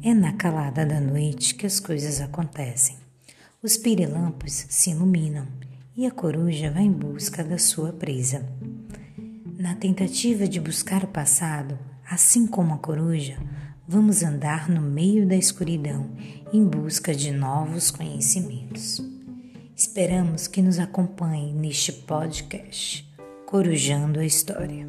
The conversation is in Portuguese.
É na calada da noite que as coisas acontecem. Os pirilampos se iluminam e a coruja vai em busca da sua presa. Na tentativa de buscar o passado, assim como a coruja, vamos andar no meio da escuridão em busca de novos conhecimentos. Esperamos que nos acompanhe neste podcast, Corujando a História.